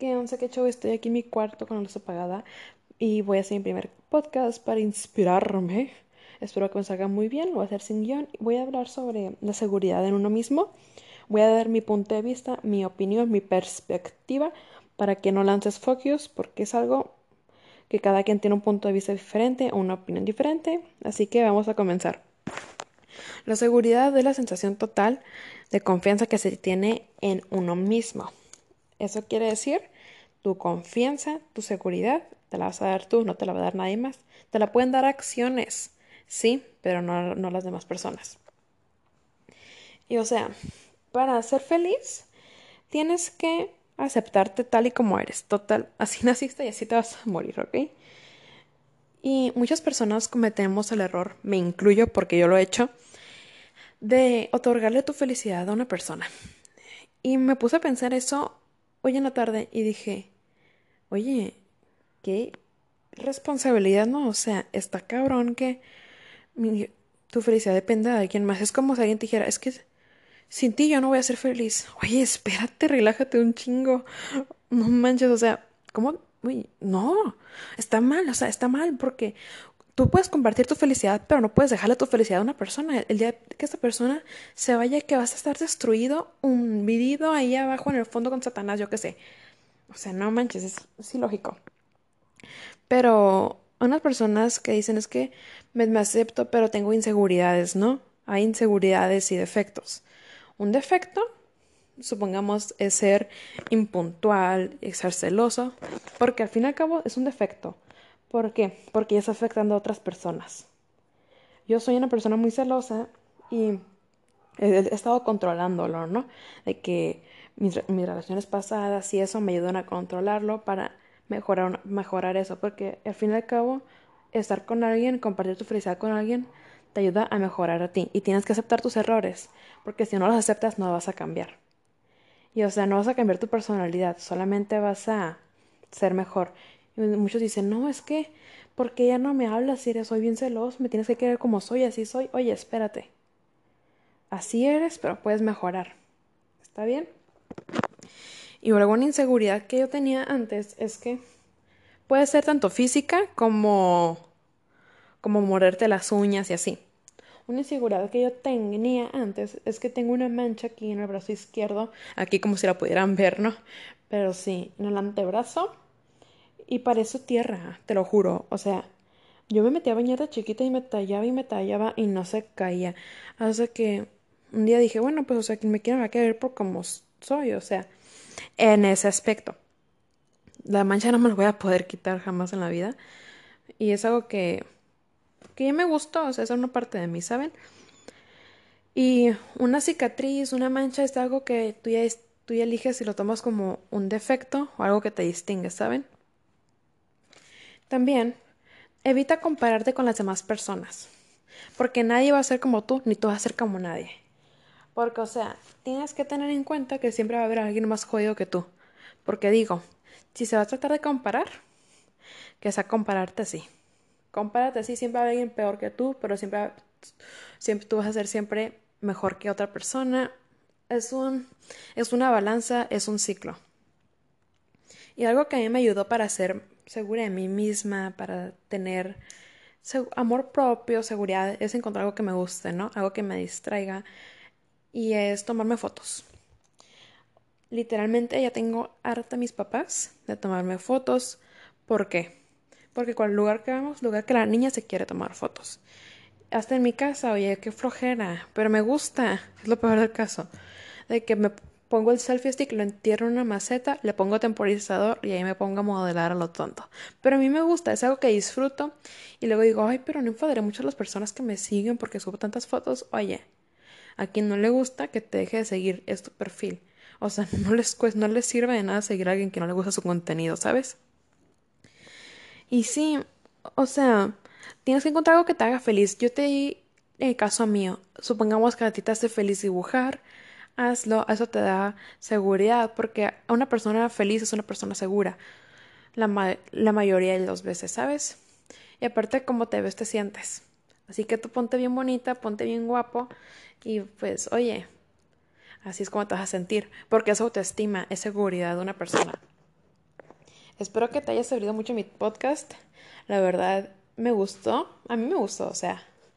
no sé qué show, estoy aquí en mi cuarto con la luz apagada y voy a hacer mi primer podcast para inspirarme. Espero que me salga muy bien, lo voy a hacer sin guion. Voy a hablar sobre la seguridad en uno mismo. Voy a dar mi punto de vista, mi opinión, mi perspectiva para que no lances focus porque es algo que cada quien tiene un punto de vista diferente o una opinión diferente. Así que vamos a comenzar. La seguridad es la sensación total de confianza que se tiene en uno mismo. Eso quiere decir tu confianza, tu seguridad, te la vas a dar tú, no te la va a dar nadie más. Te la pueden dar acciones, sí, pero no, no las demás personas. Y o sea, para ser feliz, tienes que aceptarte tal y como eres. Total, así naciste y así te vas a morir, ¿ok? Y muchas personas cometemos el error, me incluyo porque yo lo he hecho, de otorgarle tu felicidad a una persona. Y me puse a pensar eso hoy en la tarde y dije, oye, qué responsabilidad, ¿no? O sea, está cabrón que tu felicidad dependa de alguien más. Es como si alguien te dijera, es que sin ti yo no voy a ser feliz. Oye, espérate, relájate un chingo. No manches, o sea, ¿cómo? Uy, no, está mal, o sea, está mal porque tú puedes compartir tu felicidad, pero no puedes dejarle tu felicidad a una persona. El día que esta persona se vaya, que vas a estar destruido, hundido ahí abajo en el fondo con Satanás, yo qué sé. O sea, no manches, es, es ilógico. Pero unas personas que dicen es que me, me acepto, pero tengo inseguridades, ¿no? Hay inseguridades y defectos. Un defecto, supongamos, es ser impuntual, ser celoso, porque al fin y al cabo es un defecto. ¿Por qué? Porque ya está afectando a otras personas. Yo soy una persona muy celosa y he, estado controlándolo, ¿no? De que mis, relaciones pasadas y eso me ayudan a controlarlo para mejorar, mejorar eso, porque al fin y al cabo estar con alguien, compartir tu felicidad con alguien, te ayuda a mejorar a ti y tienes que aceptar tus errores, porque si no los aceptas no vas a cambiar. Y o sea, no vas a cambiar tu personalidad, solamente vas a ser mejor. Muchos dicen, no, es que, porque ya no me hablas si eres, soy bien celoso, me tienes que querer como soy, así soy. Oye, espérate. Así eres, pero puedes mejorar. ¿Está bien? Y luego una inseguridad que yo tenía antes es que puede ser tanto física como como morderte las uñas y así. Una inseguridad que yo tenía antes es que tengo una mancha aquí en el brazo izquierdo, aquí como si la pudieran ver, ¿no? Pero sí, en el antebrazo y parece tierra, te lo juro. O sea, yo me metía a bañar de chiquita y me tallaba y me tallaba y no se caía. Hasta que un día dije, bueno, pues, o sea, quien me quiera va a querer por como soy, o sea, en ese aspecto. La mancha no me la voy a poder quitar jamás en la vida. Y es algo que que ya me gustó, o sea, es una parte de mí, ¿saben? Y una cicatriz, una mancha es algo que tú ya, tú ya eliges si lo tomas como un defecto o algo que te distingue, ¿saben? También evita compararte con las demás personas, porque nadie va a ser como tú, ni tú vas a ser como nadie. Porque, o sea, tienes que tener en cuenta que siempre va a haber alguien más jodido que tú. Porque digo, si se va a tratar de comparar, que sea compararte así compárate así, siempre va alguien peor que tú, pero siempre, siempre tú vas a ser siempre mejor que otra persona. Es, un, es una balanza, es un ciclo. Y algo que a mí me ayudó para ser segura de mí misma, para tener amor propio, seguridad, es encontrar algo que me guste, ¿no? Algo que me distraiga. Y es tomarme fotos. Literalmente ya tengo harta a mis papás de tomarme fotos. ¿Por qué? porque cual lugar que vamos, lugar que la niña se quiere tomar fotos. Hasta en mi casa, oye, qué flojera, pero me gusta, es lo peor del caso, de que me pongo el selfie stick, lo entierro en una maceta, le pongo temporizador y ahí me pongo a modelar a lo tonto. Pero a mí me gusta, es algo que disfruto y luego digo, ay, pero no enfadaré mucho a las personas que me siguen porque subo tantas fotos. Oye, a quien no le gusta que te deje de seguir es tu perfil. O sea, no les, no les sirve de nada seguir a alguien que no le gusta su contenido, ¿sabes? Y sí, o sea, tienes que encontrar algo que te haga feliz. Yo te di el caso mío. Supongamos que a ti te hace feliz dibujar, hazlo, eso te da seguridad, porque una persona feliz es una persona segura. La, la mayoría de las veces, ¿sabes? Y aparte, como te ves, te sientes. Así que tú ponte bien bonita, ponte bien guapo y pues, oye, así es como te vas a sentir, porque es autoestima, es seguridad de una persona. Espero que te haya servido mucho mi podcast. La verdad, me gustó. A mí me gustó, o sea,